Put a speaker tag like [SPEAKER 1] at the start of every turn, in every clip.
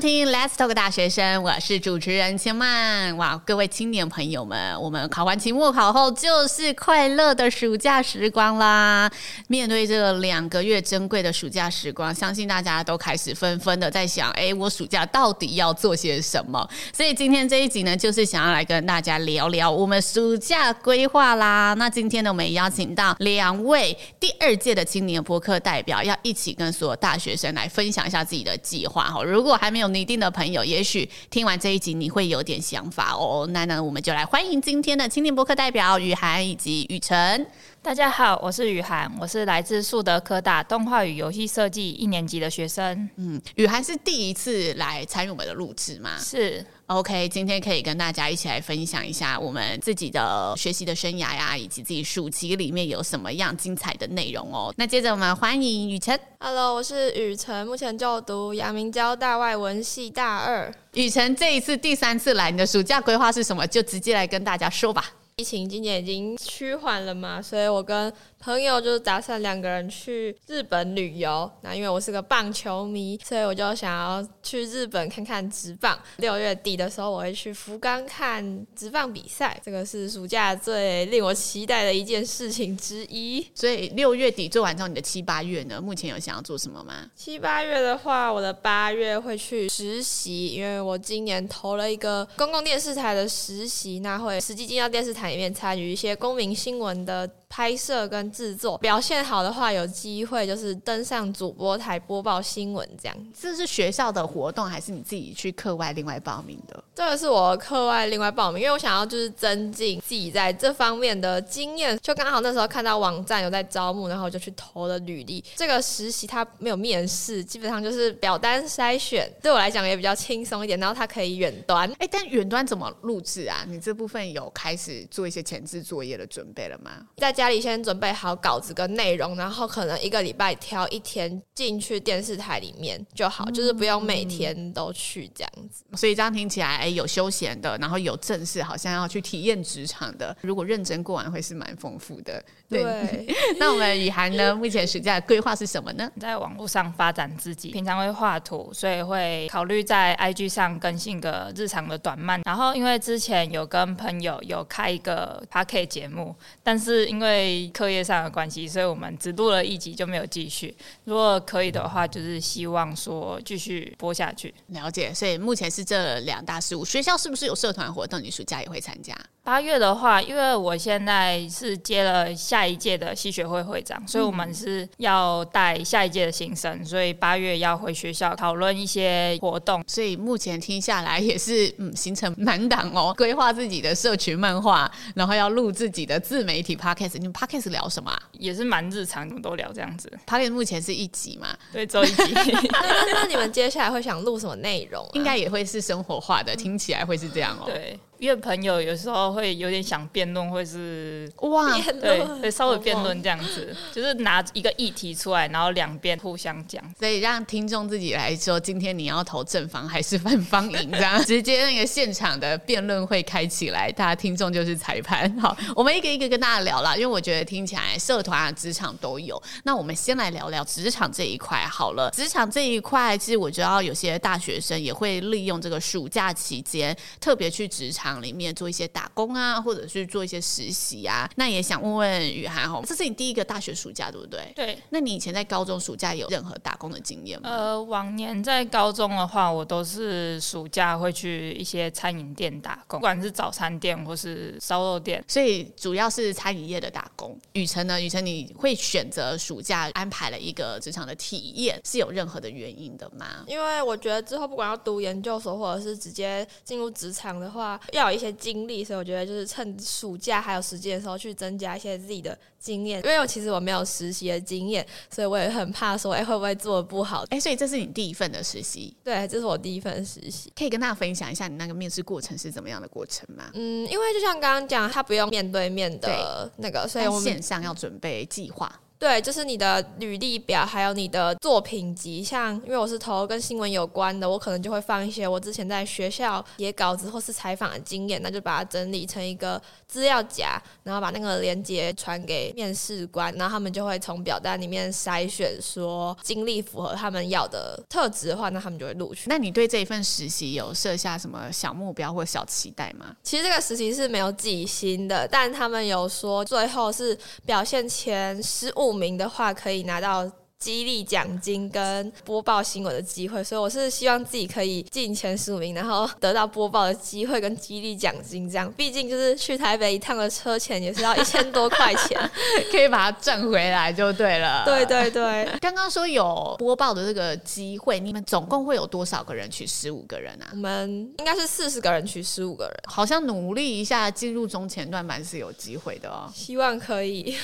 [SPEAKER 1] 听 Let's Talk 大学生，我是主持人千曼。哇，各位青年朋友们，我们考完期末考后就是快乐的暑假时光啦。面对这两个月珍贵的暑假时光，相信大家都开始纷纷的在想：哎，我暑假到底要做些什么？所以今天这一集呢，就是想要来跟大家聊聊我们暑假规划啦。那今天呢，我们也邀请到两位第二届的青年播客代表，要一起跟所有大学生来分享一下自己的计划哈。如果还没有一定的朋友，也许听完这一集你会有点想法哦。那呢，我们就来欢迎今天的青年博客代表雨涵以及雨辰。
[SPEAKER 2] 大家好，我是雨涵，我是来自树德科大动画与游戏设计一年级的学生。
[SPEAKER 1] 嗯，雨涵是第一次来参与我们的录制吗？
[SPEAKER 2] 是。
[SPEAKER 1] OK，今天可以跟大家一起来分享一下我们自己的学习的生涯呀，以及自己暑期里面有什么样精彩的内容哦。那接着我们欢迎雨辰。
[SPEAKER 3] Hello，我是雨辰，目前就读阳明交大外文系大二。
[SPEAKER 1] 雨辰这一次第三次来，你的暑假规划是什么？就直接来跟大家说吧。
[SPEAKER 3] 疫情今年已经趋缓了嘛，所以我跟朋友就打算两个人去日本旅游。那因为我是个棒球迷，所以我就想要去日本看看职棒。六月底的时候，我会去福冈看职棒比赛，这个是暑假最令我期待的一件事情之一。
[SPEAKER 1] 所以六月底做完之后，你的七八月呢？目前有想要做什么吗？
[SPEAKER 3] 七八月的话，我的八月会去实习，因为我今年投了一个公共电视台的实习，那会实际进到电视台。里面参与一些公民新闻的拍摄跟制作，表现好的话，有机会就是登上主播台播报新闻这样。
[SPEAKER 1] 这是学校的活动，还是你自己去课外另外报名的？
[SPEAKER 3] 这个是我课外另外报名，因为我想要就是增进自己在这方面的经验。就刚好那时候看到网站有在招募，然后我就去投了履历。这个实习它没有面试，基本上就是表单筛选，对我来讲也比较轻松一点。然后它可以远端，
[SPEAKER 1] 哎，但远端怎么录制啊？你这部分有开始做一些前置作业的准备了吗？
[SPEAKER 3] 在家里先准备好稿子跟内容，然后可能一个礼拜挑一天进去电视台里面就好，嗯、就是不用每天都去这样子。
[SPEAKER 1] 所以这样听起来，哎，有休闲的，然后有正式，好像要去体验职场的。如果认真过完，会是蛮丰富的。对，对 那我们雨涵呢？目前暑假的规划是什么呢？
[SPEAKER 2] 在网络上发展自己，平常会画图，所以会考虑在 IG 上更新个日常的短漫。然后因为之前有跟朋友有开一个 Podcast 节目，但是因为对课业上的关系，所以我们只录了一集就没有继续。如果可以的话，就是希望说继续播下去。
[SPEAKER 1] 了解，所以目前是这两大事务。学校是不是有社团活动？你暑假也会参加？
[SPEAKER 2] 八月的话，因为我现在是接了下一届的系学会会长，所以我们是要带下一届的新生，所以八月要回学校讨论一些活动。
[SPEAKER 1] 所以目前听下来也是嗯，行程满档哦，规划自己的社群漫画，然后要录自己的自媒体 podcast。你们 podcast 聊什么啊？
[SPEAKER 2] 也是蛮日常，你们都聊这样子。
[SPEAKER 1] podcast 目前是一集嘛？
[SPEAKER 2] 对，周一集。
[SPEAKER 3] 那你们接下来会想录什么内容啊？
[SPEAKER 1] 应该也会是生活化的，听起来会是这样哦。
[SPEAKER 2] 对。因为朋友有时候会有点想辩论，或是
[SPEAKER 1] 哇，
[SPEAKER 2] 对，会稍微辩论这样子，就是拿一个议题出来，然后两边互相讲，
[SPEAKER 1] 所以让听众自己来说，今天你要投正方还是反方赢，这样 直接那个现场的辩论会开起来，大家听众就是裁判。好，我们一个一个跟大家聊了，因为我觉得听起来社团啊、职场都有。那我们先来聊聊职场这一块好了。职场这一块，其实我知道有些大学生也会利用这个暑假期间，特别去职场。里面做一些打工啊，或者是做一些实习啊。那也想问问雨涵哦，这是你第一个大学暑假对不对？
[SPEAKER 2] 对。
[SPEAKER 1] 那你以前在高中暑假有任何打工的经验吗？
[SPEAKER 2] 呃，往年在高中的话，我都是暑假会去一些餐饮店打工，不管是早餐店或是烧肉店，
[SPEAKER 1] 所以主要是餐饮业的打工。雨辰呢？雨辰你会选择暑假安排了一个职场的体验，是有任何的原因的吗？
[SPEAKER 3] 因为我觉得之后不管要读研究所，或者是直接进入职场的话，要。一些经历，所以我觉得就是趁暑假还有时间的时候去增加一些自己的经验。因为我其实我没有实习的经验，所以我也很怕说，哎、欸，会不会做的不好？
[SPEAKER 1] 哎、欸，所以这是你第一份的实习？
[SPEAKER 3] 对，这是我第一份实习。
[SPEAKER 1] 可以跟大家分享一下你那个面试过程是怎么样的过程吗？
[SPEAKER 3] 嗯，因为就像刚刚讲，他不用面对面的那个，所以我们
[SPEAKER 1] 线上要准备计划。
[SPEAKER 3] 对，就是你的履历表，还有你的作品集。像因为我是投跟新闻有关的，我可能就会放一些我之前在学校写稿子或是采访的经验，那就把它整理成一个资料夹，然后把那个链接传给面试官，然后他们就会从表单里面筛选，说经历符合他们要的特质的话，那他们就会录取。
[SPEAKER 1] 那你对这一份实习有设下什么小目标或小期待吗？
[SPEAKER 3] 其实这个实习是没有记薪的，但他们有说最后是表现前十五名的话可以拿到。激励奖金跟播报新闻的机会，所以我是希望自己可以进前十五名，然后得到播报的机会跟激励奖金。这样，毕竟就是去台北一趟的车钱也是要一千多块钱，
[SPEAKER 1] 可以把它赚回来就对了。
[SPEAKER 3] 对对对，
[SPEAKER 1] 刚刚说有播报的这个机会，你们总共会有多少个人取十五个人啊？
[SPEAKER 3] 我们应该是四十个人取十五个人，
[SPEAKER 1] 好像努力一下进入中前段班是有机会的哦。
[SPEAKER 3] 希望可以，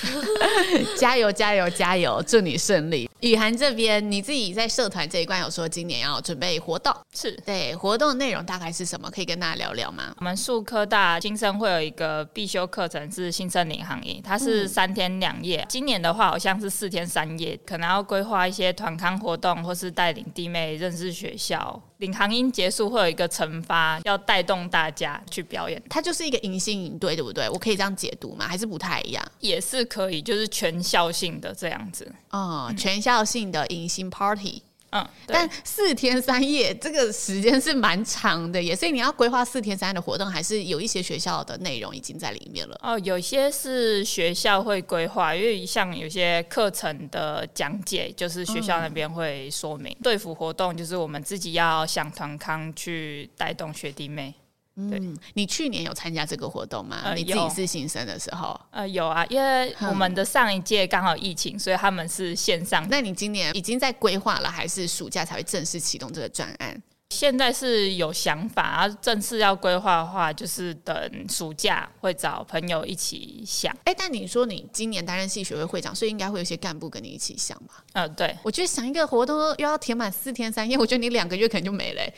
[SPEAKER 1] 加油加油加油，祝你顺利。雨涵这边，你自己在社团这一关有说今年要准备活动，
[SPEAKER 2] 是
[SPEAKER 1] 对活动内容大概是什么？可以跟大家聊聊吗？
[SPEAKER 2] 我们树科大新生会有一个必修课程是新生领航营，它是三天两夜。嗯、今年的话好像是四天三夜，可能要规划一些团康活动，或是带领弟妹认识学校。领航音结束会有一个惩罚，要带动大家去表演。
[SPEAKER 1] 它就是一个迎新营队，对不对？我可以这样解读吗？还是不太一样？
[SPEAKER 2] 也是可以，就是全校性的这样子。
[SPEAKER 1] 哦，全校性的迎新 party。
[SPEAKER 2] 嗯，
[SPEAKER 1] 但四天三夜这个时间是蛮长的，也所以你要规划四天三夜的活动，还是有一些学校的内容已经在里面了。
[SPEAKER 2] 哦，有些是学校会规划，因为像有些课程的讲解，就是学校那边会说明。队辅、嗯、活动就是我们自己要想团康去带动学弟妹。
[SPEAKER 1] 嗯，你去年有参加这个活动吗？呃、你自己是新生的时候，
[SPEAKER 2] 呃，有啊，因为我们的上一届刚好疫情，所以他们是线上。
[SPEAKER 1] 那你今年已经在规划了，还是暑假才会正式启动这个专案？
[SPEAKER 2] 现在是有想法，啊，正式要规划的话，就是等暑假会找朋友一起想。
[SPEAKER 1] 哎、欸，但你说你今年担任系学会会长，所以应该会有一些干部跟你一起想吧？
[SPEAKER 2] 呃，对，
[SPEAKER 1] 我觉得想一个活动又要填满四天三夜，我觉得你两个月可能就没了，欸。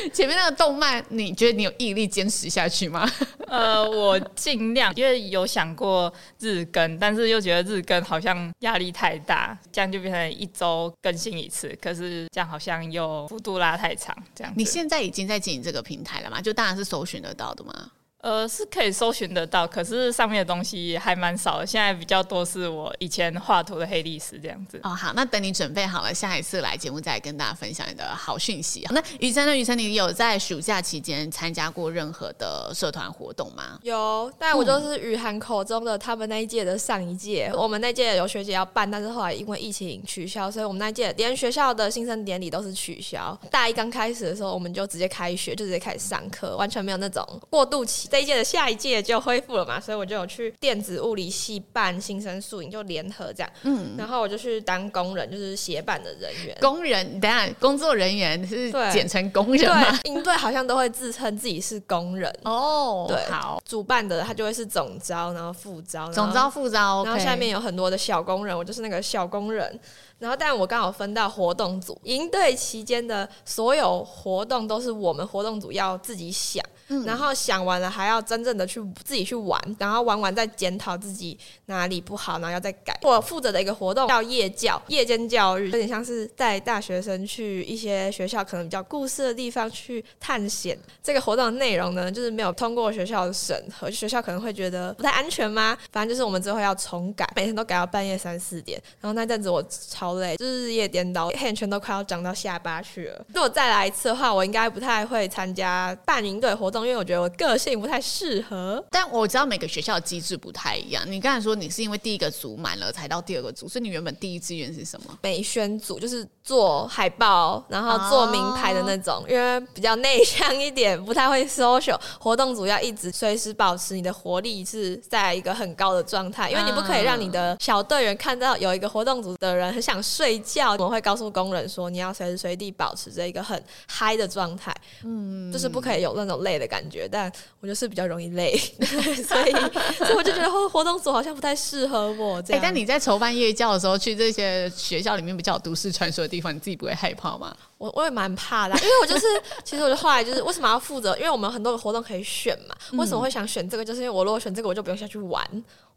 [SPEAKER 1] 就 是前面那个动漫，你觉得你有毅力坚持下去吗？
[SPEAKER 2] 呃，我尽量，因为有想过日更，但是又觉得日更好像压力太大，这样就变成一周更新一次，可是这样好像又幅度拉太长，这样。
[SPEAKER 1] 你现在已经在经营这个平台了吗？就当然是搜寻得到的吗？
[SPEAKER 2] 呃，是可以搜寻得到，可是上面的东西还蛮少的。现在比较多是我以前画图的黑历史这样子。
[SPEAKER 1] 哦，好，那等你准备好了，下一次来节目再跟大家分享你的好讯息。那雨辰呢？雨辰，你有在暑假期间参加过任何的社团活动吗？
[SPEAKER 3] 有，但我就是雨涵口中的他们那一届的上一届。我们那届有学姐要办，但是后来因为疫情取消，所以我们那届连学校的新生典礼都是取消。大一刚开始的时候，我们就直接开学，就直接开始上课，完全没有那种过渡期。这一届的下一届就恢复了嘛，所以我就有去电子物理系办新生宿营，就联合这样。嗯，然后我就去当工人，就是协办的人员。
[SPEAKER 1] 工人，等下工作人员是简称工人吗？
[SPEAKER 3] 对，营队好像都会自称自己是工人。
[SPEAKER 1] 哦，
[SPEAKER 3] 对，
[SPEAKER 1] 好，
[SPEAKER 3] 主办的他就会是总招，然后副招，
[SPEAKER 1] 总招副招，
[SPEAKER 3] 然后下面有很多的小工人，我就是那个小工人。然后，但我刚好分到活动组，营队期间的所有活动都是我们活动组要自己想。然后想完了，还要真正的去自己去玩，然后玩完再检讨自己哪里不好，然后要再改。我负责的一个活动叫夜教，夜间教育，有点像是带大学生去一些学校可能比较故事的地方去探险。这个活动的内容呢，就是没有通过学校的审核，学校可能会觉得不太安全吗？反正就是我们之后要重改，每天都改到半夜三四点。然后那阵子我超累，就是日夜颠倒，黑眼圈都快要长到下巴去了。如果再来一次的话，我应该不太会参加办营队活动。因为我觉得我个性不太适合，
[SPEAKER 1] 但我知道每个学校的机制不太一样。你刚才说你是因为第一个组满了才到第二个组，所以你原本第一志愿是什么？
[SPEAKER 3] 美宣组，就是做海报，然后做名牌的那种。哦、因为比较内 向一点，不太会 social。活动组要一直随时保持你的活力是在一个很高的状态，因为你不可以让你的小队员看到有一个活动组的人很想睡觉。我们会告诉工人说，你要随时随地保持着一个很嗨的状态，嗯，就是不可以有那种累的。感觉，但我就是比较容易累，所以所以我就觉得活活动组好像不太适合我。这样，
[SPEAKER 1] 欸，但你在筹办夜教的时候，去这些学校里面比较有都市传说的地方，你自己不会害怕吗？
[SPEAKER 3] 我我也蛮怕的，因为我就是，其实我就后来就是为什么要负责？因为我们很多个活动可以选嘛。为什么会想选这个？就是因为我如果选这个，我就不用下去玩，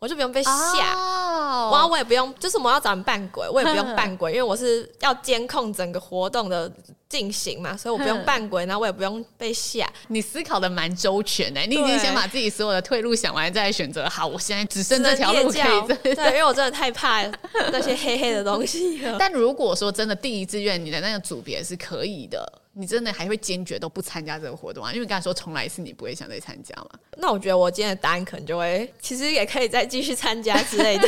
[SPEAKER 3] 我就不用被吓，然后我也不用，就是我要找人扮鬼，我也不用扮鬼，因为我是要监控整个活动的进行嘛，所以我不用扮鬼，然后我也不用被吓。
[SPEAKER 1] 你思考的蛮周全的，你已经先把自己所有的退路想完，再来选择。好，我现在只剩这条路可以。
[SPEAKER 3] 对，因为我真的太怕那些黑黑的东西了。
[SPEAKER 1] 但如果说真的第一志愿你的那个组别是可以的。你真的还会坚决都不参加这个活动啊？因为刚才说重来一次，你不会想再参加嘛？
[SPEAKER 3] 那我觉得我今天的答案可能就会，其实也可以再继续参加之类的。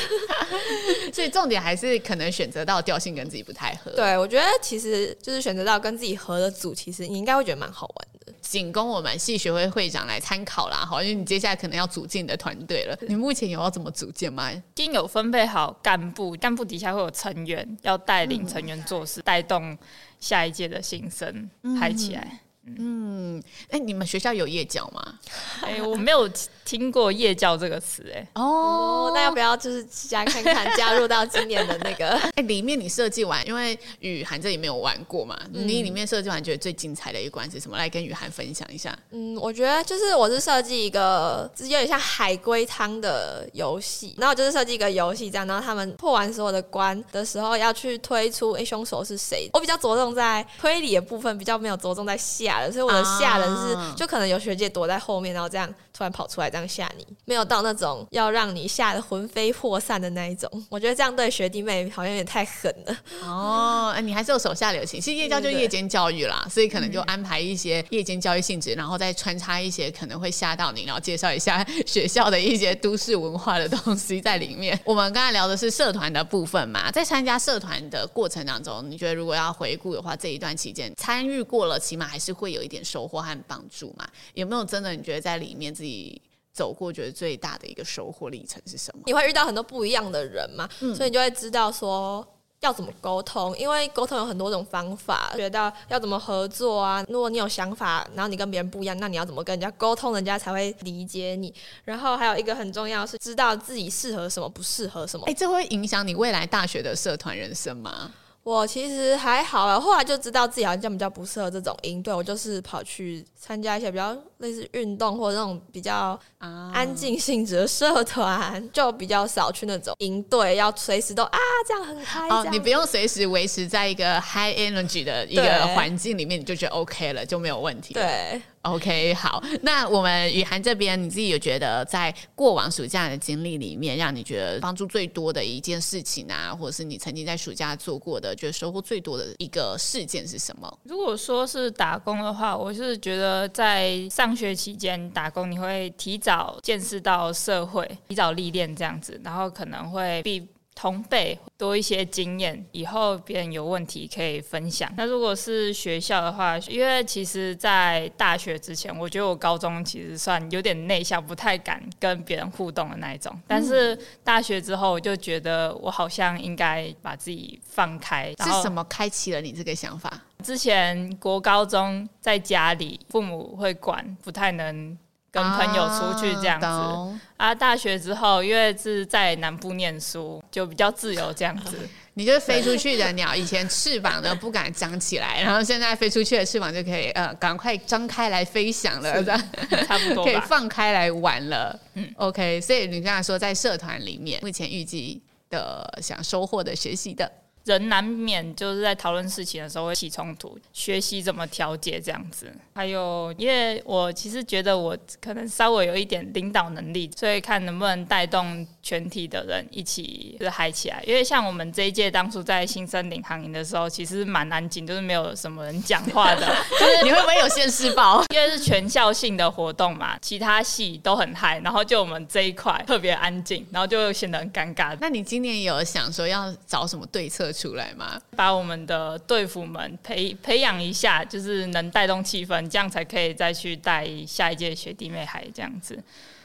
[SPEAKER 1] 所以重点还是可能选择到调性跟自己不太合。
[SPEAKER 3] 对，我觉得其实就是选择到跟自己合的组，其实你应该会觉得蛮好玩的。
[SPEAKER 1] 仅供我们系学会会长来参考啦，好，因为你接下来可能要组建你的团队了。你目前有要怎么组建吗？
[SPEAKER 2] 已经有分配好干部，干部底下会有成员，要带领成员做事，带、嗯、动。下一届的新生嗨起来。
[SPEAKER 1] 嗯，哎、欸，你们学校有夜教吗？
[SPEAKER 2] 哎、欸，我没有听过夜教这个词，哎。
[SPEAKER 3] 哦，那要不要就是加看看，加入到今年的那个？哎、
[SPEAKER 1] 欸，里面你设计完，因为雨涵这里没有玩过嘛，嗯、你里面设计完觉得最精彩的一关是什么？来跟雨涵分享一下。
[SPEAKER 3] 嗯，我觉得就是我是设计一个，就是有点像海龟汤的游戏，然后就是设计一个游戏这样，然后他们破完所有的关的时候要去推出，哎、欸，凶手是谁？我比较着重在推理的部分，比较没有着重在吓人。所以我的吓人是，就可能有学姐躲在后面，然后这样突然跑出来这样吓你，没有到那种要让你吓得魂飞魄散的那一种。我觉得这样对学弟妹好像有点太狠了。
[SPEAKER 1] 哦，你还是有手下留情。其实夜教就夜间教育啦，所以可能就安排一些夜间教育性质，然后再穿插一些可能会吓到你，然后介绍一下学校的一些都市文化的东西在里面。我们刚才聊的是社团的部分嘛，在参加社团的过程当中，你觉得如果要回顾的话，这一段期间参与过了，起码还是会。有一点收获和帮助嘛？有没有真的你觉得在里面自己走过，觉得最大的一个收获历程是什么？
[SPEAKER 3] 你会遇到很多不一样的人嘛，嗯、所以你就会知道说要怎么沟通，因为沟通有很多种方法，学到要怎么合作啊。如果你有想法，然后你跟别人不一样，那你要怎么跟人家沟通，人家才会理解你。然后还有一个很重要是知道自己适合什么，不适合什么。
[SPEAKER 1] 哎，这会影响你未来大学的社团人生吗？
[SPEAKER 3] 我其实还好啊，后来就知道自己好像比较不适合这种营队，我就是跑去参加一些比较类似运动或者那种比较安静性质的社团，就比较少去那种营队，要随时都啊这样很嗨。哦，
[SPEAKER 1] 你不用随时维持在一个 high energy 的一个环境里面，你就觉得 OK 了，就没有问题。
[SPEAKER 3] 对。
[SPEAKER 1] OK，好，那我们雨涵这边，你自己有觉得在过往暑假的经历里面，让你觉得帮助最多的一件事情啊，或者是你曾经在暑假做过的，觉得收获最多的一个事件是什么？
[SPEAKER 2] 如果说是打工的话，我是觉得在上学期间打工，你会提早见识到社会，提早历练这样子，然后可能会比同辈多一些经验，以后别人有问题可以分享。那如果是学校的话，因为其实，在大学之前，我觉得我高中其实算有点内向，不太敢跟别人互动的那一种。但是大学之后，我就觉得我好像应该把自己放开。
[SPEAKER 1] 是什么开启了你这个想法？
[SPEAKER 2] 之前国高中在家里，父母会管，不太能。跟朋友出去这样子啊，啊，大学之后因为是在南部念书，就比较自由这样子。
[SPEAKER 1] 你就是飞出去的鸟，以前翅膀呢不敢张起来，然后现在飞出去的翅膀就可以呃赶快张开来飞翔了，这样
[SPEAKER 2] 差不多
[SPEAKER 1] 可以放开来玩了。嗯，OK，所以你刚才说在社团里面，目前预计的想收获的学习的。
[SPEAKER 2] 人难免就是在讨论事情的时候会起冲突，学习怎么调节这样子。还有，因为我其实觉得我可能稍微有一点领导能力，所以看能不能带动全体的人一起就是嗨起来。因为像我们这一届当初在新生领航营的时候，其实蛮安静，就是没有什么人讲话的。就是
[SPEAKER 1] 你会不会有现世报？
[SPEAKER 2] 因为是全校性的活动嘛，其他系都很嗨，然后就我们这一块特别安静，然后就显得很尴尬。
[SPEAKER 1] 那你今年有想说要找什么对策出来吗？
[SPEAKER 2] 把我们的队服们培培养一下，就是能带动气氛，这样才可以再去带下一届学弟妹嗨这样子。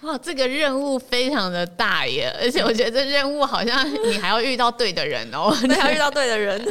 [SPEAKER 1] 哇，这个任务非常的大耶！而且我觉得这任务好像你还要遇到对的人哦，
[SPEAKER 3] 你还要遇到对的人，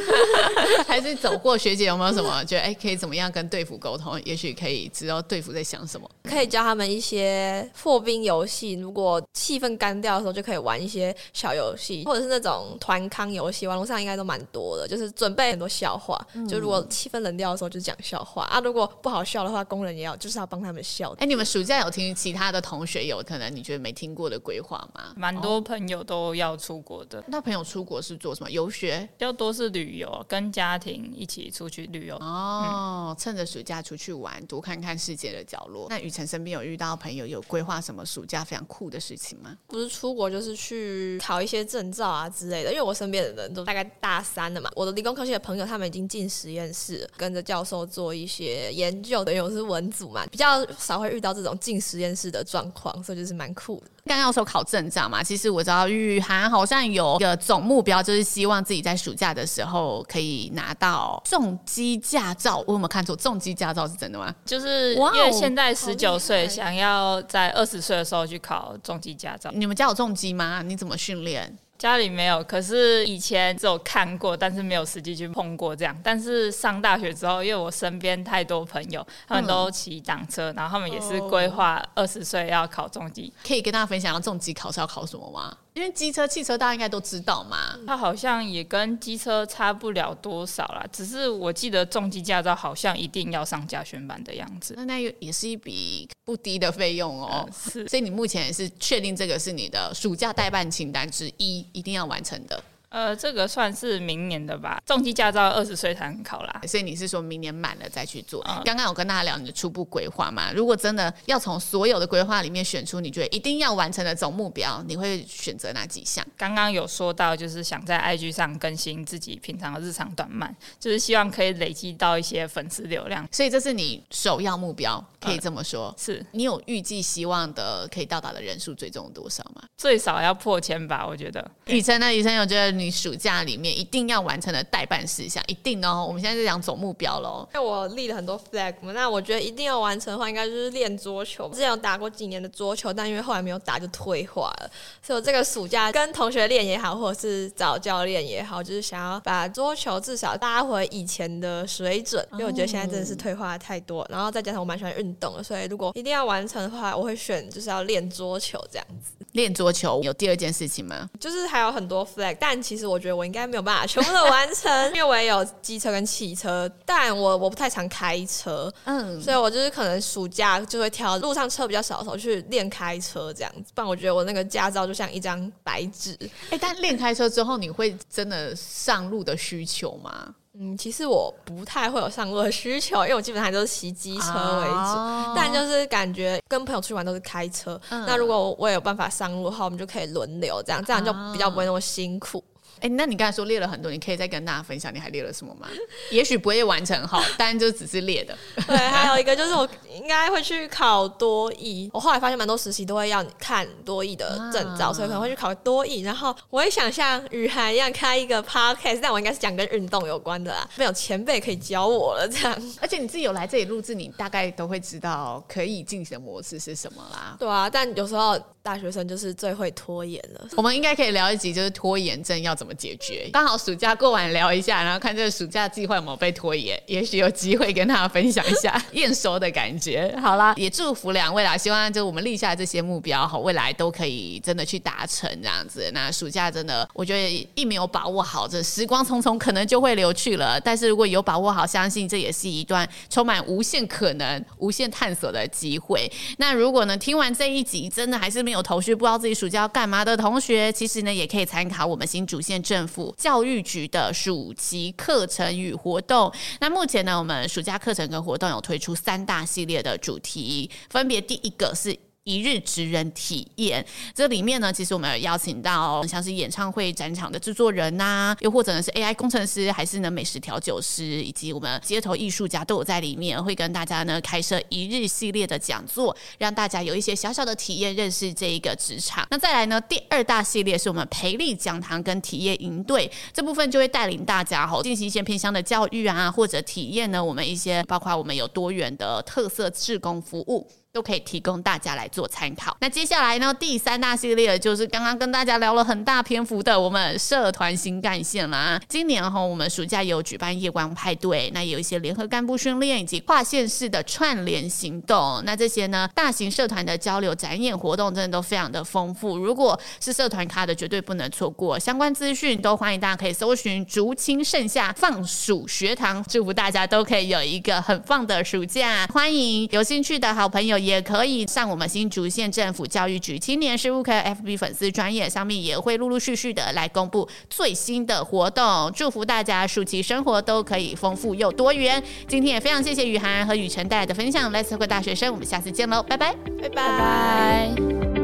[SPEAKER 1] 还是走过学姐有没有什么觉得哎，可以怎么样跟队服沟通？也许可以知道队服在想什么，
[SPEAKER 3] 可以教他们一些破冰游戏。如果气氛干掉的时候，就可以玩一些小游戏，或者是那种团康游戏，网络上应该都蛮蛮多的，就是准备很多笑话。嗯、就如果气氛冷掉的时候，就讲笑话啊。如果不好笑的话，工人也要就是要帮他们笑。
[SPEAKER 1] 哎、欸，你们暑假有听其他的同学有可能你觉得没听过的规划吗？
[SPEAKER 2] 蛮多朋友都要出国的。
[SPEAKER 1] 那朋友出国是做什么？游学？
[SPEAKER 2] 比较多是旅游，跟家庭一起出去旅游。
[SPEAKER 1] 哦，嗯、趁着暑假出去玩，多看看世界的角落。那雨辰身边有遇到朋友有规划什么暑假非常酷的事情吗？
[SPEAKER 3] 不是出国就是去考一些证照啊之类的。因为我身边的人都大概大三了嘛，我的理工科系的朋友他们已经进实验室，跟着教授做一些研究的，因为我是文组嘛，比较少会遇到这种进实验室的状况，所以就是蛮酷的。
[SPEAKER 1] 刚刚说考证照嘛，其实我知道雨涵好像有一个总目标，就是希望自己在暑假的时候可以拿到重机驾照。我有没有看错？重机驾照是真的吗？
[SPEAKER 2] 就是因为现在十九岁，想要在二十岁的时候去考重机驾照。
[SPEAKER 1] 你们家有重机吗？你怎么训练？
[SPEAKER 2] 家里没有，可是以前只有看过，但是没有实际去碰过这样。但是上大学之后，因为我身边太多朋友，他们都骑挡车，然后他们也是规划二十岁要考重机。
[SPEAKER 1] 可以跟大家分享，要重机考试要考什么吗？因为机车、汽车大家应该都知道嘛，
[SPEAKER 2] 它好像也跟机车差不了多少啦。只是我记得重机驾照好像一定要上驾训班的样子，
[SPEAKER 1] 那那也是一笔不低的费用哦。
[SPEAKER 2] 嗯、是，
[SPEAKER 1] 所以你目前也是确定这个是你的暑假代办清单之一，一定要完成的。
[SPEAKER 2] 呃，这个算是明年的吧。重机驾照二十岁才能考啦，
[SPEAKER 1] 所以你是说明年满了再去做？嗯、刚刚有跟大家聊你的初步规划嘛？如果真的要从所有的规划里面选出你觉得一定要完成的总目标，你会选择哪几项？
[SPEAKER 2] 刚刚有说到，就是想在 IG 上更新自己平常的日常短漫，就是希望可以累积到一些粉丝流量，
[SPEAKER 1] 所以这是你首要目标，可以这么说。
[SPEAKER 2] 嗯、是
[SPEAKER 1] 你有预计希望的可以到达的人数最终多少吗？
[SPEAKER 2] 最少要破千吧，我觉得。
[SPEAKER 1] 雨辰呢？雨辰有觉得你暑假里面一定要完成的代办事项，一定哦。我们现在在讲总目标喽。
[SPEAKER 3] 那我立了很多 flag 嘛，那我觉得一定要完成的话，应该就是练桌球。之前有打过几年的桌球，但因为后来没有打就退化了。所以我这个暑假跟同学练也好，或者是找教练也好，就是想要把桌球至少拉回以前的水准。因为我觉得现在真的是退化的太多，然后再加上我蛮喜欢运动的，所以如果一定要完成的话，我会选就是要练桌球这样子。
[SPEAKER 1] 练桌球有第二件事情吗？
[SPEAKER 3] 就是还有很多 flag，但其实我觉得我应该没有办法全部都完成，因为我也有机车跟汽车，但我我不太常开车，嗯，所以我就是可能暑假就会挑路上车比较少的时候去练开车这样子，不然我觉得我那个驾照就像一张白纸。
[SPEAKER 1] 哎、欸，但练开车之后，你会真的上路的需求吗？
[SPEAKER 3] 嗯，其实我不太会有上路的需求，因为我基本上都是骑机车为主。哦、但就是感觉跟朋友出去玩都是开车，嗯、那如果我有办法上路的话，我们就可以轮流这样，这样就比较不会那么辛苦。
[SPEAKER 1] 哎、欸，那你刚才说列了很多，你可以再跟大家分享，你还列了什么吗？也许不会完成好，但就只是列的。
[SPEAKER 3] 对，还有一个就是我应该会去考多艺。我后来发现蛮多实习都会要你看多艺的证照，啊、所以可能会去考多艺。然后我也想像雨涵一样开一个 podcast，但我应该是讲跟运动有关的啦。没有前辈可以教我了，这样。
[SPEAKER 1] 而且你自己有来这里录制，你大概都会知道可以进行的模式是什么啦。
[SPEAKER 3] 对啊，但有时候大学生就是最会拖延了。
[SPEAKER 1] 我们应该可以聊一集，就是拖延症要怎么解决？刚好暑假过完聊一下，然后看这个暑假计划有没有被拖延，也许有机会跟大家分享一下 验收的感觉。好啦，也祝福两位啦，希望就我们立下这些目标，好未来都可以真的去达成这样子。那暑假真的，我觉得一没有把握好，这时光匆匆，可能就会流去了。但是如果有把握好，相信这也是一段充满无限可能、无限探索的机会。那如果呢，听完这一集，真的还是没有头绪，不知道自己暑假要干嘛的同学，其实呢，也可以参考我们新竹县政府。教育局的暑期课程与活动，那目前呢，我们暑假课程跟活动有推出三大系列的主题，分别第一个是。一日职人体验，这里面呢，其实我们有邀请到像是演唱会展场的制作人呐、啊，又或者呢是 AI 工程师，还是呢美食调酒师，以及我们街头艺术家都有在里面，会跟大家呢开设一日系列的讲座，让大家有一些小小的体验，认识这一个职场。那再来呢，第二大系列是我们培力讲堂跟体验营队，这部分就会带领大家哈进行一些偏向的教育啊，或者体验呢我们一些包括我们有多元的特色志工服务。都可以提供大家来做参考。那接下来呢，第三大系列就是刚刚跟大家聊了很大篇幅的我们社团新干线啦。今年哈，我们暑假有举办夜光派对，那有一些联合干部训练以及跨县市的串联行动。那这些呢，大型社团的交流展演活动真的都非常的丰富。如果是社团咖的，绝对不能错过。相关资讯都欢迎大家可以搜寻“竹青盛夏放暑学堂”，祝福大家都可以有一个很棒的暑假。欢迎有兴趣的好朋友。也可以上我们新竹县政府教育局青年事务科 FB 粉丝专业上面，也会陆陆续续的来公布最新的活动。祝福大家暑期生活都可以丰富又多元。今天也非常谢谢雨涵和雨辰带来的分享。Let's Talk 大学生，我们下次见喽，拜拜，
[SPEAKER 3] 拜拜。